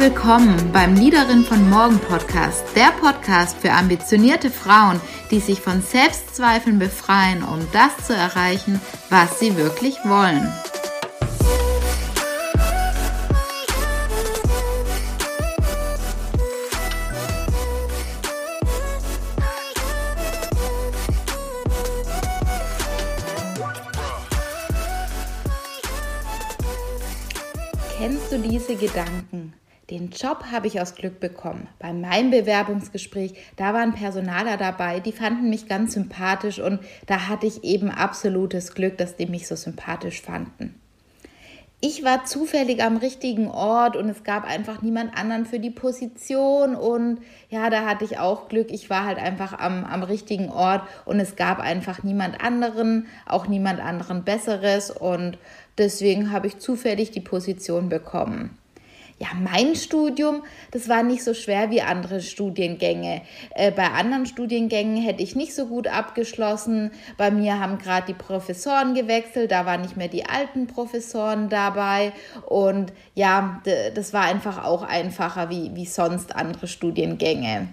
willkommen beim Liederin von Morgen Podcast, der Podcast für ambitionierte Frauen, die sich von Selbstzweifeln befreien, um das zu erreichen, was sie wirklich wollen. Kennst du diese Gedanken? Den Job habe ich aus Glück bekommen. Bei meinem Bewerbungsgespräch, da waren Personaler dabei, die fanden mich ganz sympathisch und da hatte ich eben absolutes Glück, dass die mich so sympathisch fanden. Ich war zufällig am richtigen Ort und es gab einfach niemand anderen für die Position und ja, da hatte ich auch Glück. Ich war halt einfach am, am richtigen Ort und es gab einfach niemand anderen, auch niemand anderen Besseres und deswegen habe ich zufällig die Position bekommen ja, mein Studium, das war nicht so schwer wie andere Studiengänge. Äh, bei anderen Studiengängen hätte ich nicht so gut abgeschlossen. Bei mir haben gerade die Professoren gewechselt, da waren nicht mehr die alten Professoren dabei. Und ja, das war einfach auch einfacher wie, wie sonst andere Studiengänge.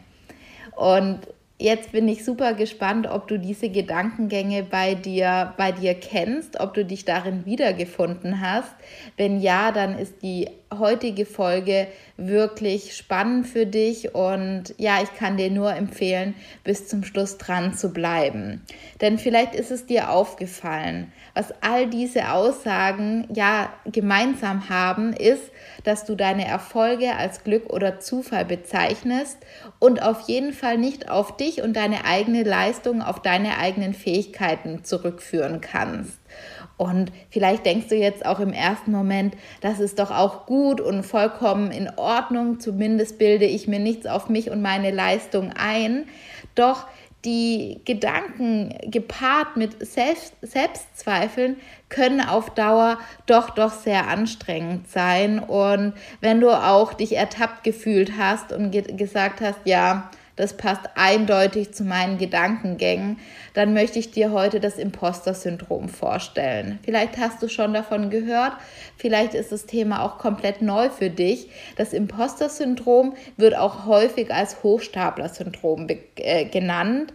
Und Jetzt bin ich super gespannt, ob du diese Gedankengänge bei dir, bei dir kennst, ob du dich darin wiedergefunden hast. Wenn ja, dann ist die heutige Folge wirklich spannend für dich und ja, ich kann dir nur empfehlen, bis zum Schluss dran zu bleiben. Denn vielleicht ist es dir aufgefallen, was all diese Aussagen ja gemeinsam haben, ist, dass du deine Erfolge als Glück oder Zufall bezeichnest und auf jeden Fall nicht auf dich und deine eigene Leistung, auf deine eigenen Fähigkeiten zurückführen kannst. Und vielleicht denkst du jetzt auch im ersten Moment, das ist doch auch gut und vollkommen in Ordnung, zumindest bilde ich mir nichts auf mich und meine Leistung ein. Doch die Gedanken gepaart mit Selbst Selbstzweifeln können auf Dauer doch doch sehr anstrengend sein. Und wenn du auch dich ertappt gefühlt hast und ge gesagt hast, ja, das passt eindeutig zu meinen Gedankengängen, dann möchte ich dir heute das Imposter-Syndrom vorstellen. Vielleicht hast du schon davon gehört, vielleicht ist das Thema auch komplett neu für dich. Das Imposter-Syndrom wird auch häufig als Hochstapler-Syndrom äh, genannt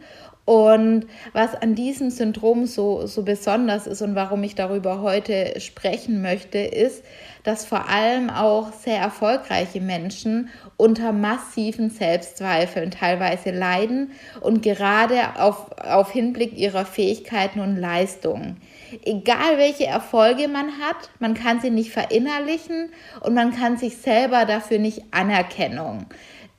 und was an diesem Syndrom so, so besonders ist und warum ich darüber heute sprechen möchte, ist, dass vor allem auch sehr erfolgreiche Menschen unter massiven Selbstzweifeln teilweise leiden und gerade auf, auf Hinblick ihrer Fähigkeiten und Leistungen. Egal welche Erfolge man hat, man kann sie nicht verinnerlichen und man kann sich selber dafür nicht Anerkennung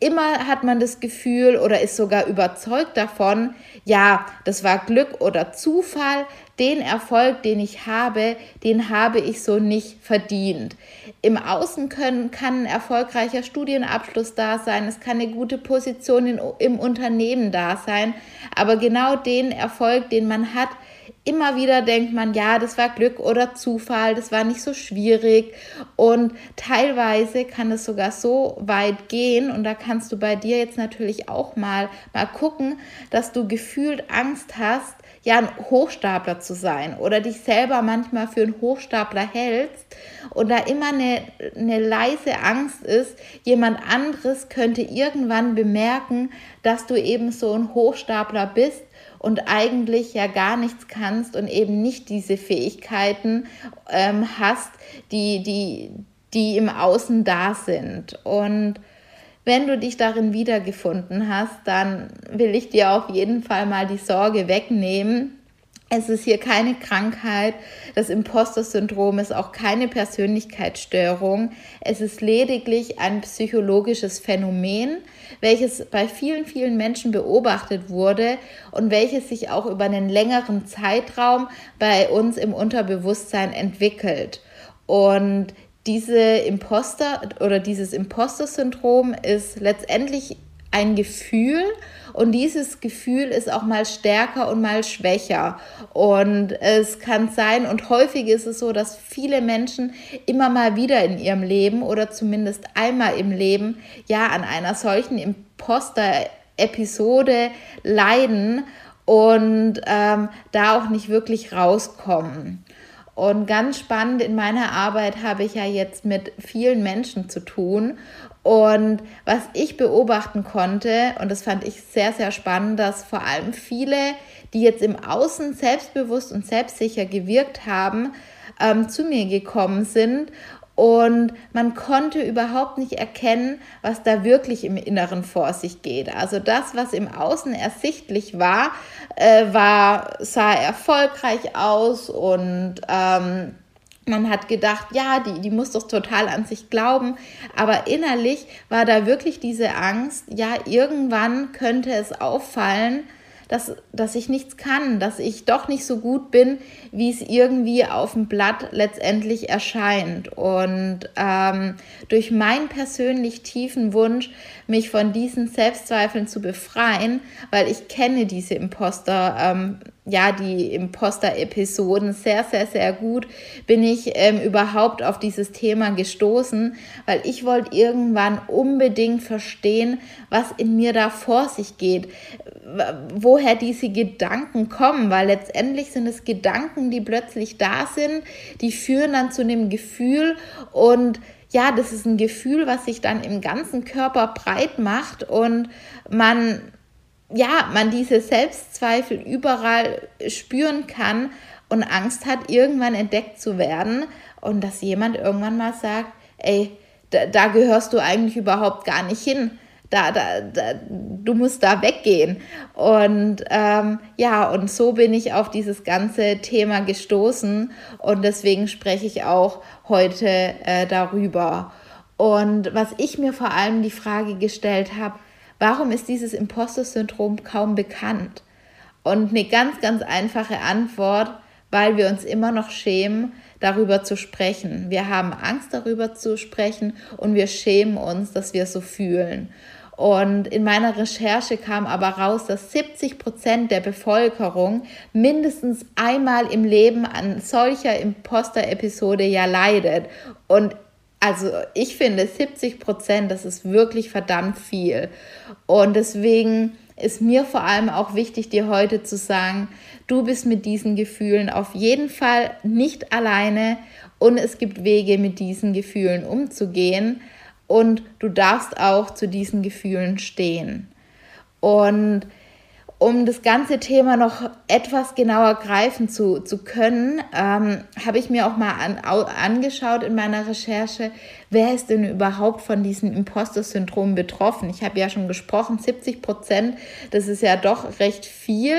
immer hat man das Gefühl oder ist sogar überzeugt davon, ja, das war Glück oder Zufall, den Erfolg, den ich habe, den habe ich so nicht verdient. Im Außen können, kann ein erfolgreicher Studienabschluss da sein, es kann eine gute Position in, im Unternehmen da sein, aber genau den Erfolg, den man hat, immer wieder denkt man, ja, das war Glück oder Zufall, das war nicht so schwierig. Und teilweise kann es sogar so weit gehen, und da kannst du bei dir jetzt natürlich auch mal, mal gucken, dass du gefühlt Angst hast, ja, ein Hochstapler zu sein oder dich selber manchmal für einen Hochstapler hältst und da immer eine, eine leise Angst ist, jemand anderes könnte irgendwann bemerken, dass du eben so ein Hochstapler bist und eigentlich ja gar nichts kannst und eben nicht diese Fähigkeiten ähm, hast, die, die, die im Außen da sind. Und wenn du dich darin wiedergefunden hast, dann will ich dir auf jeden Fall mal die Sorge wegnehmen, es ist hier keine Krankheit. Das Imposter-Syndrom ist auch keine Persönlichkeitsstörung. Es ist lediglich ein psychologisches Phänomen, welches bei vielen, vielen Menschen beobachtet wurde und welches sich auch über einen längeren Zeitraum bei uns im Unterbewusstsein entwickelt. Und diese Imposter oder dieses Imposter-Syndrom ist letztendlich ein Gefühl und dieses Gefühl ist auch mal stärker und mal schwächer. Und es kann sein, und häufig ist es so, dass viele Menschen immer mal wieder in ihrem Leben oder zumindest einmal im Leben ja an einer solchen Imposter-Episode leiden und ähm, da auch nicht wirklich rauskommen. Und ganz spannend in meiner Arbeit habe ich ja jetzt mit vielen Menschen zu tun Und was ich beobachten konnte, und das fand ich sehr, sehr spannend, dass vor allem viele, die jetzt im Außen selbstbewusst und selbstsicher gewirkt haben, ähm, zu mir gekommen sind und man konnte überhaupt nicht erkennen, was da wirklich im Inneren vor sich geht. Also das, was im Außen ersichtlich war, äh, war sah erfolgreich aus und ähm, man hat gedacht, ja, die, die muss doch total an sich glauben. Aber innerlich war da wirklich diese Angst, ja, irgendwann könnte es auffallen, dass, dass ich nichts kann, dass ich doch nicht so gut bin, wie es irgendwie auf dem Blatt letztendlich erscheint. Und ähm, durch meinen persönlich tiefen Wunsch, mich von diesen Selbstzweifeln zu befreien, weil ich kenne diese Imposter. Ähm, ja, die Imposter-Episoden sehr, sehr, sehr gut, bin ich ähm, überhaupt auf dieses Thema gestoßen, weil ich wollte irgendwann unbedingt verstehen, was in mir da vor sich geht, woher diese Gedanken kommen, weil letztendlich sind es Gedanken, die plötzlich da sind, die führen dann zu einem Gefühl und ja, das ist ein Gefühl, was sich dann im ganzen Körper breit macht und man ja, man diese Selbstzweifel überall spüren kann und Angst hat, irgendwann entdeckt zu werden und dass jemand irgendwann mal sagt, ey, da, da gehörst du eigentlich überhaupt gar nicht hin. Da, da, da, du musst da weggehen. Und ähm, ja, und so bin ich auf dieses ganze Thema gestoßen und deswegen spreche ich auch heute äh, darüber. Und was ich mir vor allem die Frage gestellt habe, Warum ist dieses Imposter-Syndrom kaum bekannt? Und eine ganz, ganz einfache Antwort, weil wir uns immer noch schämen, darüber zu sprechen. Wir haben Angst, darüber zu sprechen und wir schämen uns, dass wir so fühlen. Und in meiner Recherche kam aber raus, dass 70 Prozent der Bevölkerung mindestens einmal im Leben an solcher Imposter-Episode ja leidet. Und also ich finde 70 Prozent, das ist wirklich verdammt viel. Und deswegen ist mir vor allem auch wichtig, dir heute zu sagen, du bist mit diesen Gefühlen auf jeden Fall nicht alleine und es gibt Wege, mit diesen Gefühlen umzugehen und du darfst auch zu diesen Gefühlen stehen. Und um das ganze Thema noch etwas genauer greifen zu, zu können, ähm, habe ich mir auch mal an, angeschaut in meiner Recherche, wer ist denn überhaupt von diesem Imposter-Syndrom betroffen. Ich habe ja schon gesprochen, 70 Prozent, das ist ja doch recht viel,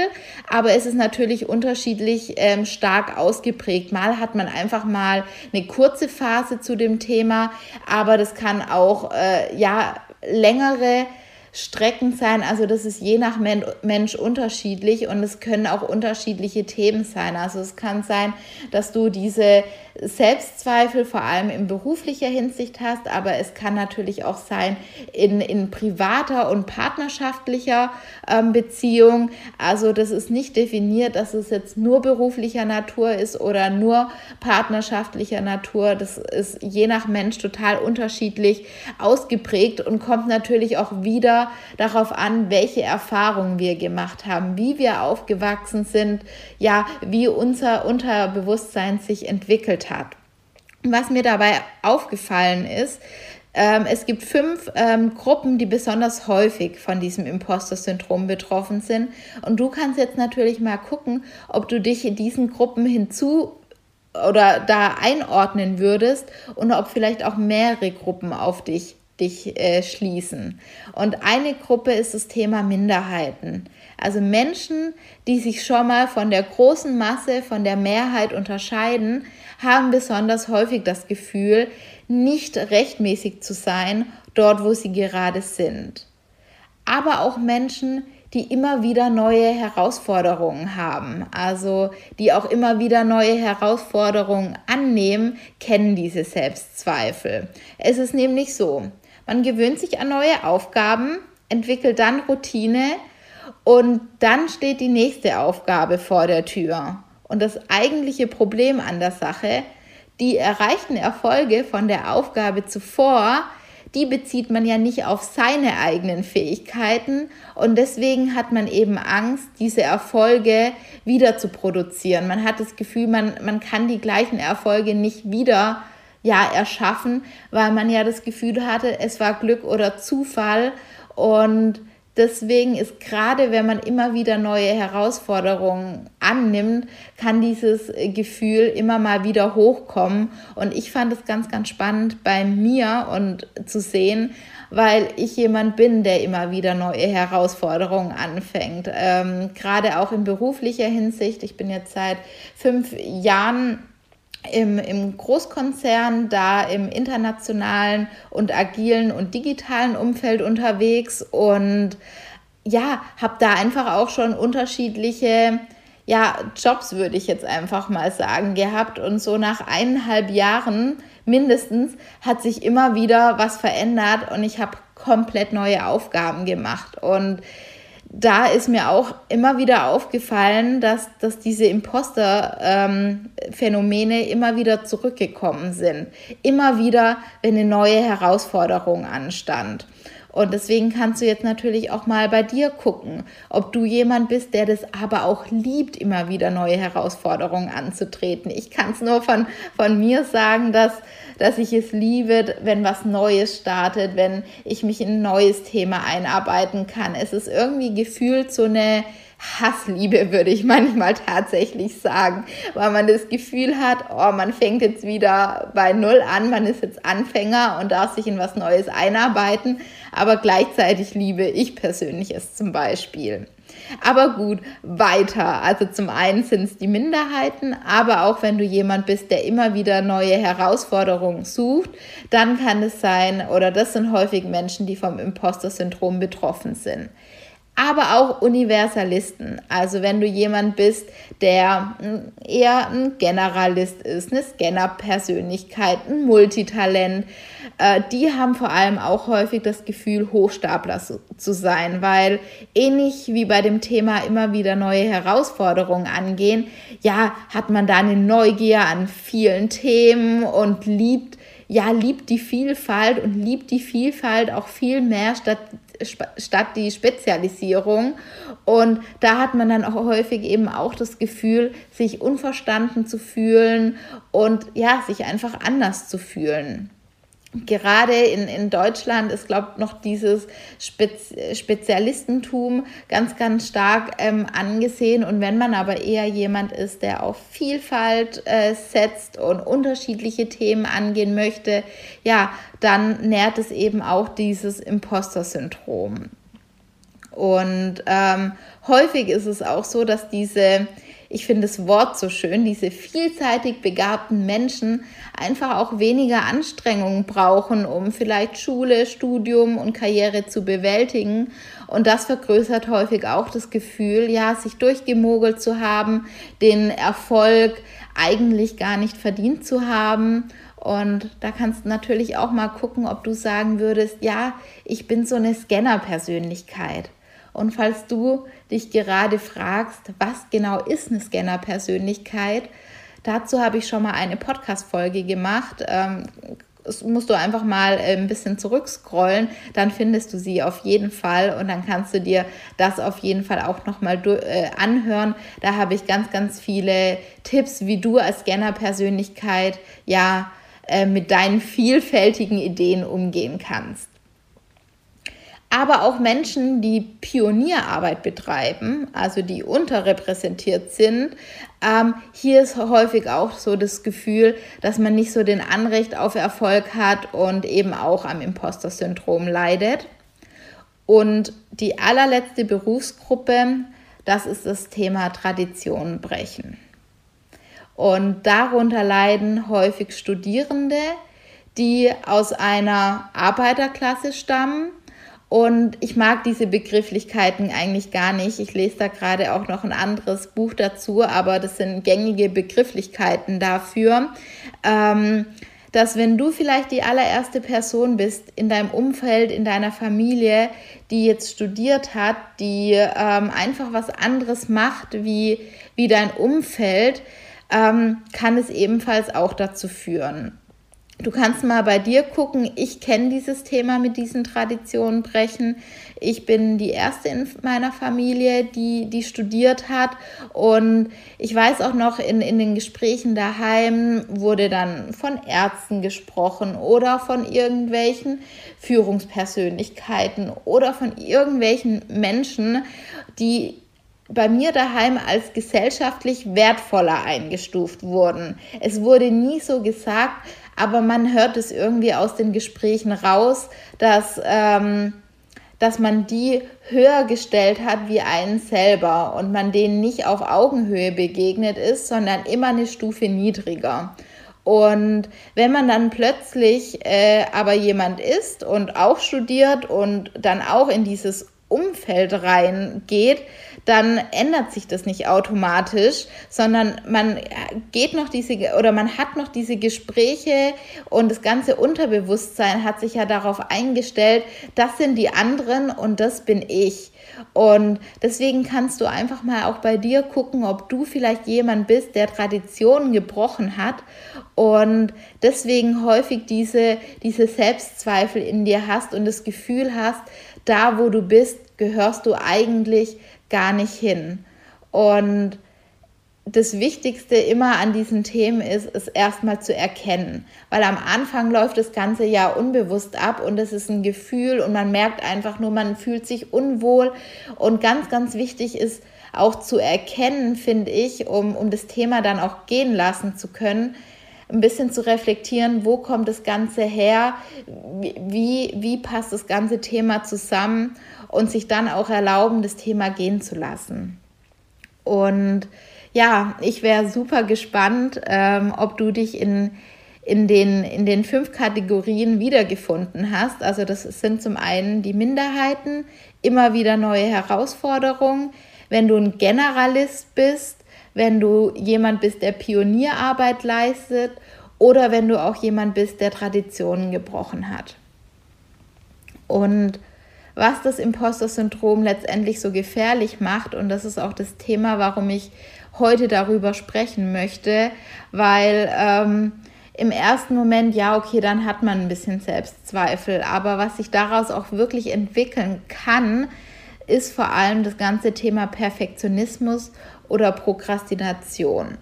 aber es ist natürlich unterschiedlich ähm, stark ausgeprägt. Mal hat man einfach mal eine kurze Phase zu dem Thema, aber das kann auch äh, ja längere Strecken sein. Also das ist je nach Mensch unterschiedlich und es können auch unterschiedliche Themen sein. Also es kann sein, dass du diese Selbstzweifel vor allem in beruflicher Hinsicht hast, aber es kann natürlich auch sein in, in privater und partnerschaftlicher ähm, Beziehung. Also das ist nicht definiert, dass es jetzt nur beruflicher Natur ist oder nur partnerschaftlicher Natur. Das ist je nach Mensch total unterschiedlich ausgeprägt und kommt natürlich auch wieder darauf an, welche Erfahrungen wir gemacht haben, wie wir aufgewachsen sind, ja, wie unser Unterbewusstsein sich entwickelt hat. Was mir dabei aufgefallen ist, ähm, es gibt fünf ähm, Gruppen, die besonders häufig von diesem Imposter-Syndrom betroffen sind. Und du kannst jetzt natürlich mal gucken, ob du dich in diesen Gruppen hinzu oder da einordnen würdest und ob vielleicht auch mehrere Gruppen auf dich dich äh, schließen. Und eine Gruppe ist das Thema Minderheiten. Also Menschen, die sich schon mal von der großen Masse, von der Mehrheit unterscheiden, haben besonders häufig das Gefühl, nicht rechtmäßig zu sein dort, wo sie gerade sind. Aber auch Menschen, die immer wieder neue Herausforderungen haben, also die auch immer wieder neue Herausforderungen annehmen, kennen diese Selbstzweifel. Es ist nämlich so, man gewöhnt sich an neue Aufgaben, entwickelt dann Routine und dann steht die nächste Aufgabe vor der Tür. Und das eigentliche Problem an der Sache, die erreichten Erfolge von der Aufgabe zuvor, die bezieht man ja nicht auf seine eigenen Fähigkeiten und deswegen hat man eben Angst, diese Erfolge wieder zu produzieren. Man hat das Gefühl, man, man kann die gleichen Erfolge nicht wieder ja erschaffen, weil man ja das Gefühl hatte, es war Glück oder Zufall und Deswegen ist gerade, wenn man immer wieder neue Herausforderungen annimmt, kann dieses Gefühl immer mal wieder hochkommen. Und ich fand es ganz, ganz spannend bei mir und zu sehen, weil ich jemand bin, der immer wieder neue Herausforderungen anfängt. Ähm, gerade auch in beruflicher Hinsicht. Ich bin jetzt seit fünf Jahren im, im Großkonzern, da im internationalen und agilen und digitalen Umfeld unterwegs und ja, habe da einfach auch schon unterschiedliche ja, Jobs, würde ich jetzt einfach mal sagen, gehabt. Und so nach eineinhalb Jahren mindestens hat sich immer wieder was verändert und ich habe komplett neue Aufgaben gemacht. Und da ist mir auch immer wieder aufgefallen, dass, dass diese Imposter-Phänomene ähm, immer wieder zurückgekommen sind. Immer wieder, wenn eine neue Herausforderung anstand. Und deswegen kannst du jetzt natürlich auch mal bei dir gucken, ob du jemand bist, der das aber auch liebt, immer wieder neue Herausforderungen anzutreten. Ich kann es nur von, von mir sagen, dass, dass ich es liebe, wenn was Neues startet, wenn ich mich in ein neues Thema einarbeiten kann. Es ist irgendwie gefühlt so eine Hassliebe, würde ich manchmal tatsächlich sagen, weil man das Gefühl hat, oh, man fängt jetzt wieder bei Null an, man ist jetzt Anfänger und darf sich in was Neues einarbeiten, aber gleichzeitig liebe ich persönlich es zum Beispiel. Aber gut, weiter. Also zum einen sind es die Minderheiten, aber auch wenn du jemand bist, der immer wieder neue Herausforderungen sucht, dann kann es sein, oder das sind häufig Menschen, die vom Imposter-Syndrom betroffen sind aber auch Universalisten. Also wenn du jemand bist, der hm, eher ein Generalist ist, eine Scanner-Persönlichkeit, ein Multitalent, äh, die haben vor allem auch häufig das Gefühl, Hochstapler zu sein, weil ähnlich wie bei dem Thema immer wieder neue Herausforderungen angehen, ja, hat man da eine Neugier an vielen Themen und liebt ja, liebt die Vielfalt und liebt die Vielfalt auch viel mehr statt statt die Spezialisierung. Und da hat man dann auch häufig eben auch das Gefühl, sich unverstanden zu fühlen und ja, sich einfach anders zu fühlen gerade in, in Deutschland ist, glaube ich, noch dieses Spez Spezialistentum ganz, ganz stark ähm, angesehen. Und wenn man aber eher jemand ist, der auf Vielfalt äh, setzt und unterschiedliche Themen angehen möchte, ja, dann nährt es eben auch dieses Imposter-Syndrom. Und ähm, häufig ist es auch so, dass diese ich finde das Wort so schön, diese vielseitig begabten Menschen einfach auch weniger Anstrengungen brauchen, um vielleicht Schule, Studium und Karriere zu bewältigen. Und das vergrößert häufig auch das Gefühl, ja, sich durchgemogelt zu haben, den Erfolg eigentlich gar nicht verdient zu haben. Und da kannst du natürlich auch mal gucken, ob du sagen würdest, ja, ich bin so eine Scanner-Persönlichkeit. Und falls du dich gerade fragst, was genau ist eine Scanner-Persönlichkeit, dazu habe ich schon mal eine Podcast-Folge gemacht. Ähm, das musst du einfach mal äh, ein bisschen zurückscrollen, dann findest du sie auf jeden Fall und dann kannst du dir das auf jeden Fall auch nochmal äh, anhören. Da habe ich ganz, ganz viele Tipps, wie du als Scanner-Persönlichkeit ja äh, mit deinen vielfältigen Ideen umgehen kannst aber auch Menschen, die Pionierarbeit betreiben, also die unterrepräsentiert sind. Ähm, hier ist häufig auch so das Gefühl, dass man nicht so den Anrecht auf Erfolg hat und eben auch am Imposter-Syndrom leidet. Und die allerletzte Berufsgruppe, das ist das Thema Traditionen brechen. Und darunter leiden häufig Studierende, die aus einer Arbeiterklasse stammen und ich mag diese Begrifflichkeiten eigentlich gar nicht. Ich lese da gerade auch noch ein anderes Buch dazu, aber das sind gängige Begrifflichkeiten dafür. Ähm, dass wenn du vielleicht die allererste Person bist in deinem Umfeld, in deiner Familie, die jetzt studiert hat, die ähm, einfach was anderes macht wie, wie dein Umfeld, ähm, kann es ebenfalls auch dazu führen. Du kannst mal bei dir gucken, ich kenne dieses Thema mit diesen Traditionen brechen. Ich bin die erste in meiner Familie, die, die studiert hat. Und ich weiß auch noch, in, in den Gesprächen daheim wurde dann von Ärzten gesprochen oder von irgendwelchen Führungspersönlichkeiten oder von irgendwelchen Menschen, die bei mir daheim als gesellschaftlich wertvoller eingestuft wurden. Es wurde nie so gesagt, aber man hört es irgendwie aus den Gesprächen raus, dass, ähm, dass man die höher gestellt hat wie einen selber und man denen nicht auf Augenhöhe begegnet ist, sondern immer eine Stufe niedriger. Und wenn man dann plötzlich äh, aber jemand ist und auch studiert und dann auch in dieses Umfeld reingeht, dann ändert sich das nicht automatisch, sondern man geht noch diese oder man hat noch diese Gespräche und das ganze Unterbewusstsein hat sich ja darauf eingestellt, das sind die anderen und das bin ich. Und deswegen kannst du einfach mal auch bei dir gucken, ob du vielleicht jemand bist, der Traditionen gebrochen hat und deswegen häufig diese, diese Selbstzweifel in dir hast und das Gefühl hast, da wo du bist, gehörst du eigentlich gar nicht hin. Und das Wichtigste immer an diesen Themen ist, es erstmal zu erkennen. Weil am Anfang läuft das Ganze ja unbewusst ab und es ist ein Gefühl und man merkt einfach nur, man fühlt sich unwohl. Und ganz, ganz wichtig ist auch zu erkennen, finde ich, um, um das Thema dann auch gehen lassen zu können, ein bisschen zu reflektieren, wo kommt das Ganze her, wie, wie passt das ganze Thema zusammen und sich dann auch erlauben, das Thema gehen zu lassen. Und ja, ich wäre super gespannt, ähm, ob du dich in, in, den, in den fünf Kategorien wiedergefunden hast. Also das sind zum einen die Minderheiten, immer wieder neue Herausforderungen. Wenn du ein Generalist bist, wenn du jemand bist, der Pionierarbeit leistet oder wenn du auch jemand bist, der Traditionen gebrochen hat. Und was das Imposter-Syndrom letztendlich so gefährlich macht, und das ist auch das Thema, warum ich heute darüber sprechen möchte, weil ähm, im ersten Moment, ja, okay, dann hat man ein bisschen Selbstzweifel, aber was sich daraus auch wirklich entwickeln kann, ist vor allem das ganze Thema Perfektionismus oder Prokrastination.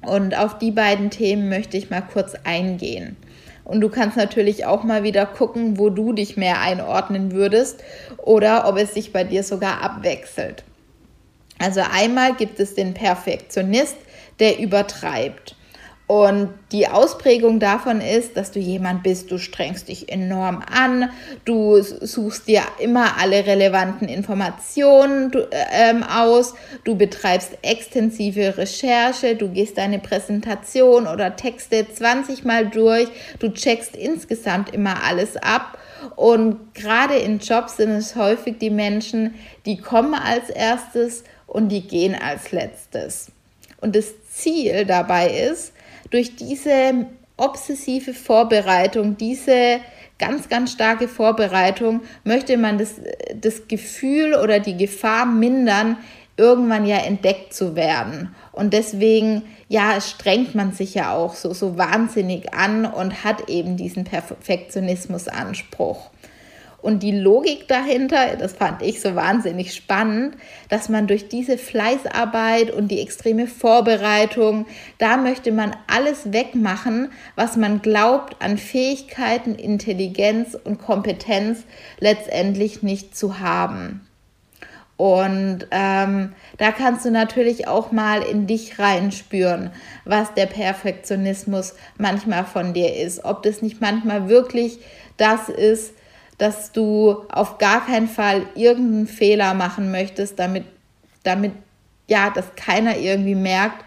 Und auf die beiden Themen möchte ich mal kurz eingehen. Und du kannst natürlich auch mal wieder gucken, wo du dich mehr einordnen würdest oder ob es sich bei dir sogar abwechselt. Also einmal gibt es den Perfektionist, der übertreibt. Und die Ausprägung davon ist, dass du jemand bist, du strengst dich enorm an, du suchst dir immer alle relevanten Informationen du, ähm, aus, du betreibst extensive Recherche, du gehst deine Präsentation oder Texte 20 Mal durch, du checkst insgesamt immer alles ab. Und gerade in Jobs sind es häufig die Menschen, die kommen als erstes und die gehen als letztes. Und das Ziel dabei ist, durch diese obsessive Vorbereitung, diese ganz, ganz starke Vorbereitung, möchte man das, das Gefühl oder die Gefahr mindern, irgendwann ja entdeckt zu werden. Und deswegen, ja, strengt man sich ja auch so, so wahnsinnig an und hat eben diesen Perfektionismusanspruch. Und die Logik dahinter, das fand ich so wahnsinnig spannend, dass man durch diese Fleißarbeit und die extreme Vorbereitung, da möchte man alles wegmachen, was man glaubt an Fähigkeiten, Intelligenz und Kompetenz letztendlich nicht zu haben. Und ähm, da kannst du natürlich auch mal in dich reinspüren, was der Perfektionismus manchmal von dir ist. Ob das nicht manchmal wirklich das ist, dass du auf gar keinen Fall irgendeinen Fehler machen möchtest, damit, damit ja, dass keiner irgendwie merkt,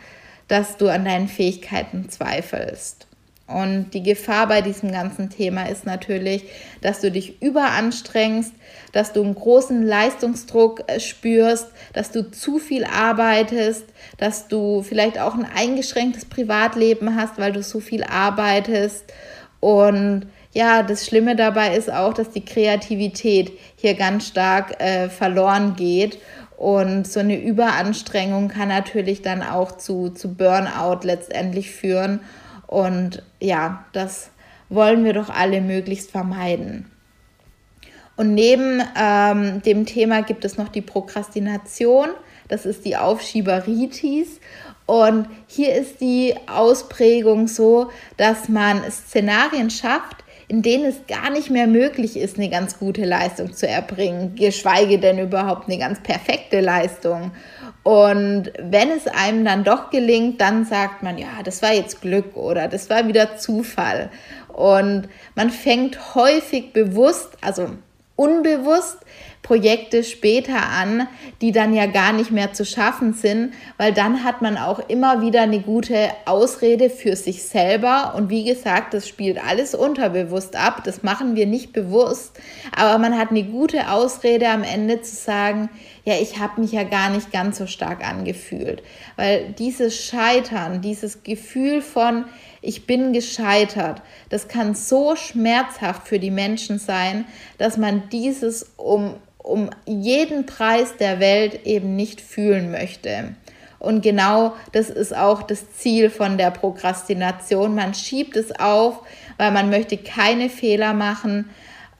dass du an deinen Fähigkeiten zweifelst. Und die Gefahr bei diesem ganzen Thema ist natürlich, dass du dich überanstrengst, dass du einen großen Leistungsdruck äh, spürst, dass du zu viel arbeitest, dass du vielleicht auch ein eingeschränktes Privatleben hast, weil du so viel arbeitest. Und ja, das Schlimme dabei ist auch, dass die Kreativität hier ganz stark äh, verloren geht. Und so eine Überanstrengung kann natürlich dann auch zu, zu Burnout letztendlich führen. Und ja, das wollen wir doch alle möglichst vermeiden. Und neben ähm, dem Thema gibt es noch die Prokrastination. Das ist die Aufschieberitis. Und hier ist die Ausprägung so, dass man Szenarien schafft, in denen es gar nicht mehr möglich ist, eine ganz gute Leistung zu erbringen, geschweige denn überhaupt eine ganz perfekte Leistung. Und wenn es einem dann doch gelingt, dann sagt man, ja, das war jetzt Glück oder das war wieder Zufall. Und man fängt häufig bewusst, also unbewusst Projekte später an, die dann ja gar nicht mehr zu schaffen sind, weil dann hat man auch immer wieder eine gute Ausrede für sich selber. Und wie gesagt, das spielt alles unterbewusst ab, das machen wir nicht bewusst, aber man hat eine gute Ausrede am Ende zu sagen, ja, ich habe mich ja gar nicht ganz so stark angefühlt, weil dieses Scheitern, dieses Gefühl von, ich bin gescheitert. Das kann so schmerzhaft für die Menschen sein, dass man dieses um um jeden Preis der Welt eben nicht fühlen möchte. Und genau das ist auch das Ziel von der Prokrastination. Man schiebt es auf, weil man möchte keine Fehler machen,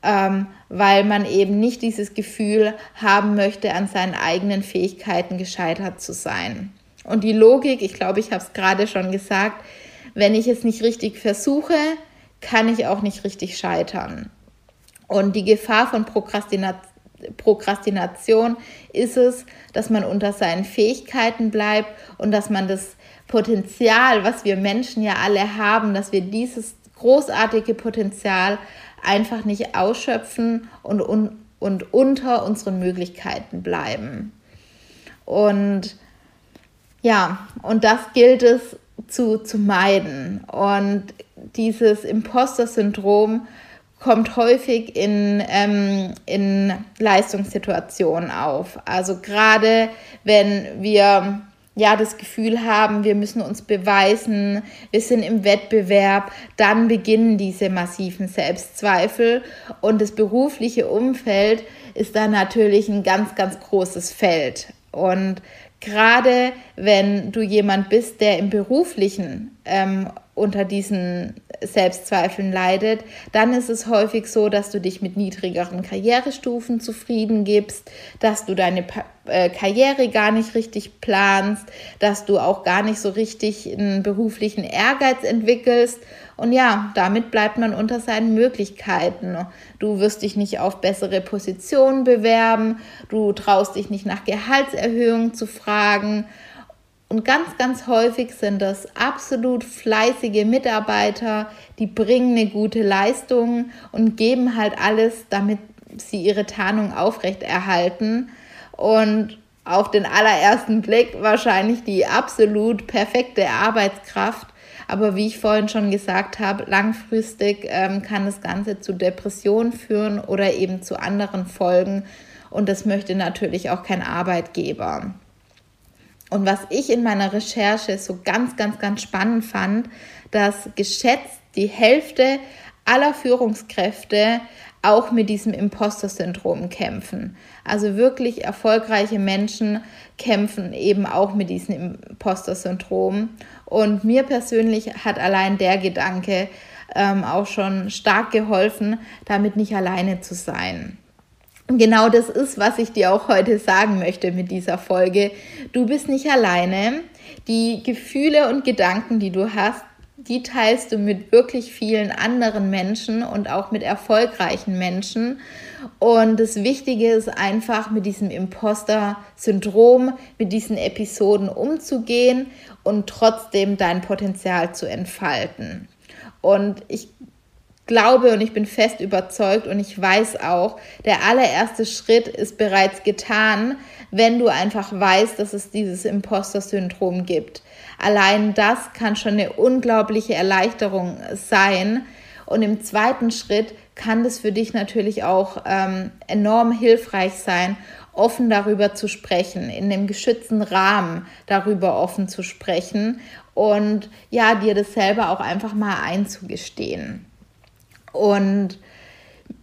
ähm, weil man eben nicht dieses Gefühl haben möchte, an seinen eigenen Fähigkeiten gescheitert zu sein. Und die Logik, ich glaube, ich habe es gerade schon gesagt, wenn ich es nicht richtig versuche, kann ich auch nicht richtig scheitern. Und die Gefahr von Prokrastination Prokrastination ist es, dass man unter seinen Fähigkeiten bleibt und dass man das Potenzial, was wir Menschen ja alle haben, dass wir dieses großartige Potenzial einfach nicht ausschöpfen und, und, und unter unseren Möglichkeiten bleiben. Und ja, und das gilt es zu, zu meiden. Und dieses Imposter-Syndrom kommt häufig in, ähm, in Leistungssituationen auf. Also gerade wenn wir ja das Gefühl haben, wir müssen uns beweisen, wir sind im Wettbewerb, dann beginnen diese massiven Selbstzweifel und das berufliche Umfeld ist dann natürlich ein ganz, ganz großes Feld. Und gerade wenn du jemand bist, der im beruflichen ähm, unter diesen Selbstzweifeln leidet, dann ist es häufig so, dass du dich mit niedrigeren Karrierestufen zufrieden gibst, dass du deine äh, Karriere gar nicht richtig planst, dass du auch gar nicht so richtig einen beruflichen Ehrgeiz entwickelst. Und ja, damit bleibt man unter seinen Möglichkeiten. Du wirst dich nicht auf bessere Positionen bewerben, du traust dich nicht nach Gehaltserhöhungen zu fragen und ganz, ganz häufig sind das absolut fleißige Mitarbeiter, die bringen eine gute Leistung und geben halt alles, damit sie ihre Tarnung aufrechterhalten. Und auf den allerersten Blick wahrscheinlich die absolut perfekte Arbeitskraft. Aber wie ich vorhin schon gesagt habe, langfristig ähm, kann das Ganze zu Depressionen führen oder eben zu anderen Folgen. Und das möchte natürlich auch kein Arbeitgeber. Und was ich in meiner Recherche so ganz, ganz, ganz spannend fand, dass geschätzt die Hälfte aller Führungskräfte auch mit diesem Imposter-Syndrom kämpfen. Also wirklich erfolgreiche Menschen kämpfen eben auch mit diesem Imposter-Syndrom. Und mir persönlich hat allein der Gedanke ähm, auch schon stark geholfen, damit nicht alleine zu sein. Und genau das ist, was ich dir auch heute sagen möchte mit dieser Folge. Du bist nicht alleine. Die Gefühle und Gedanken, die du hast, die teilst du mit wirklich vielen anderen Menschen und auch mit erfolgreichen Menschen. Und das Wichtige ist einfach, mit diesem Imposter-Syndrom, mit diesen Episoden umzugehen und trotzdem dein Potenzial zu entfalten. Und ich glaube und ich bin fest überzeugt und ich weiß auch, der allererste Schritt ist bereits getan, wenn du einfach weißt, dass es dieses Imposter-Syndrom gibt. Allein das kann schon eine unglaubliche Erleichterung sein. Und im zweiten Schritt kann das für dich natürlich auch ähm, enorm hilfreich sein, offen darüber zu sprechen, in dem geschützten Rahmen darüber offen zu sprechen und ja, dir das selber auch einfach mal einzugestehen. Und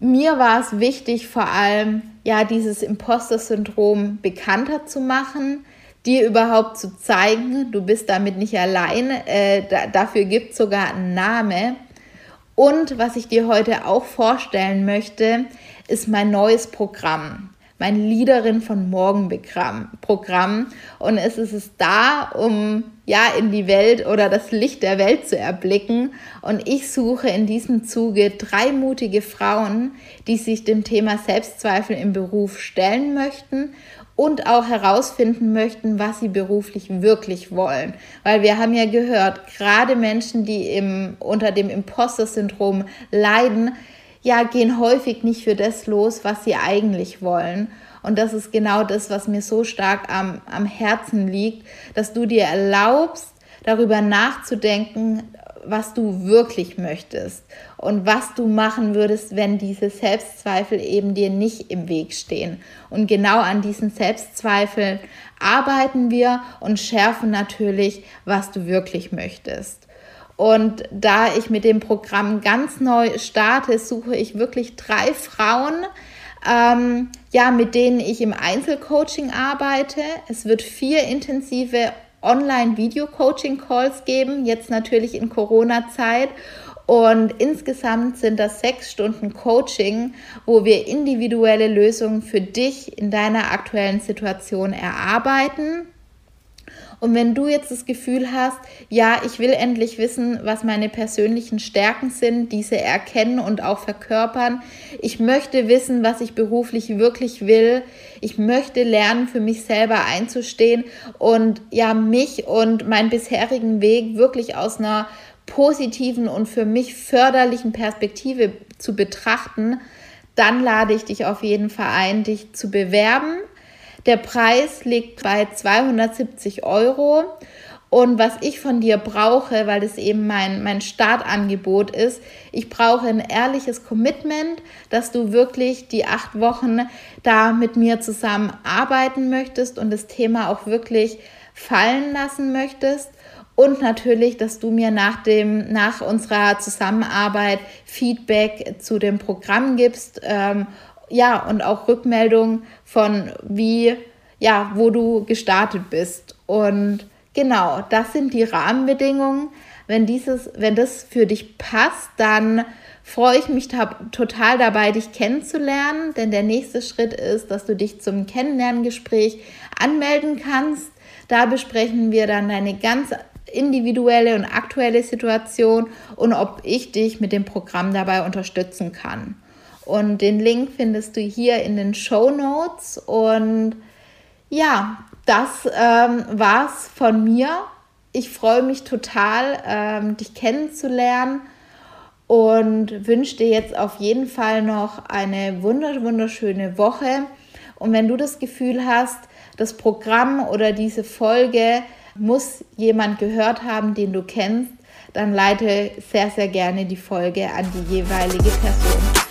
mir war es wichtig, vor allem ja dieses Imposter-Syndrom bekannter zu machen, dir überhaupt zu zeigen, du bist damit nicht allein, äh, da, dafür gibt es sogar einen Namen. Und was ich dir heute auch vorstellen möchte, ist mein neues Programm mein Leaderin von Morgen Programm. Und es ist es da, um ja in die Welt oder das Licht der Welt zu erblicken. Und ich suche in diesem Zuge drei mutige Frauen, die sich dem Thema Selbstzweifel im Beruf stellen möchten und auch herausfinden möchten, was sie beruflich wirklich wollen. Weil wir haben ja gehört, gerade Menschen, die im, unter dem Imposter-Syndrom leiden, ja, gehen häufig nicht für das los, was sie eigentlich wollen. Und das ist genau das, was mir so stark am, am Herzen liegt, dass du dir erlaubst, darüber nachzudenken, was du wirklich möchtest und was du machen würdest, wenn diese Selbstzweifel eben dir nicht im Weg stehen. Und genau an diesen Selbstzweifeln arbeiten wir und schärfen natürlich, was du wirklich möchtest. Und da ich mit dem Programm ganz neu starte, suche ich wirklich drei Frauen, ähm, ja, mit denen ich im Einzelcoaching arbeite. Es wird vier intensive Online-Video-Coaching-Calls geben, jetzt natürlich in Corona-Zeit. Und insgesamt sind das sechs Stunden Coaching, wo wir individuelle Lösungen für dich in deiner aktuellen Situation erarbeiten. Und wenn du jetzt das Gefühl hast, ja, ich will endlich wissen, was meine persönlichen Stärken sind, diese erkennen und auch verkörpern. Ich möchte wissen, was ich beruflich wirklich will. Ich möchte lernen, für mich selber einzustehen und ja, mich und meinen bisherigen Weg wirklich aus einer positiven und für mich förderlichen Perspektive zu betrachten, dann lade ich dich auf jeden Fall ein, dich zu bewerben. Der Preis liegt bei 270 Euro. Und was ich von dir brauche, weil das eben mein, mein Startangebot ist, ich brauche ein ehrliches Commitment, dass du wirklich die acht Wochen da mit mir zusammen arbeiten möchtest und das Thema auch wirklich fallen lassen möchtest. Und natürlich, dass du mir nach, dem, nach unserer Zusammenarbeit Feedback zu dem Programm gibst ähm, ja, und auch Rückmeldung von wie, ja, wo du gestartet bist. Und genau, das sind die Rahmenbedingungen. Wenn dieses, wenn das für dich passt, dann freue ich mich total dabei, dich kennenzulernen, denn der nächste Schritt ist, dass du dich zum Kennenlerngespräch anmelden kannst. Da besprechen wir dann deine ganz individuelle und aktuelle Situation und ob ich dich mit dem Programm dabei unterstützen kann. Und den Link findest du hier in den Show Notes. Und ja, das ähm, war's von mir. Ich freue mich total, ähm, dich kennenzulernen und wünsche dir jetzt auf jeden Fall noch eine wunderschöne Woche. Und wenn du das Gefühl hast, das Programm oder diese Folge muss jemand gehört haben, den du kennst, dann leite sehr, sehr gerne die Folge an die jeweilige Person.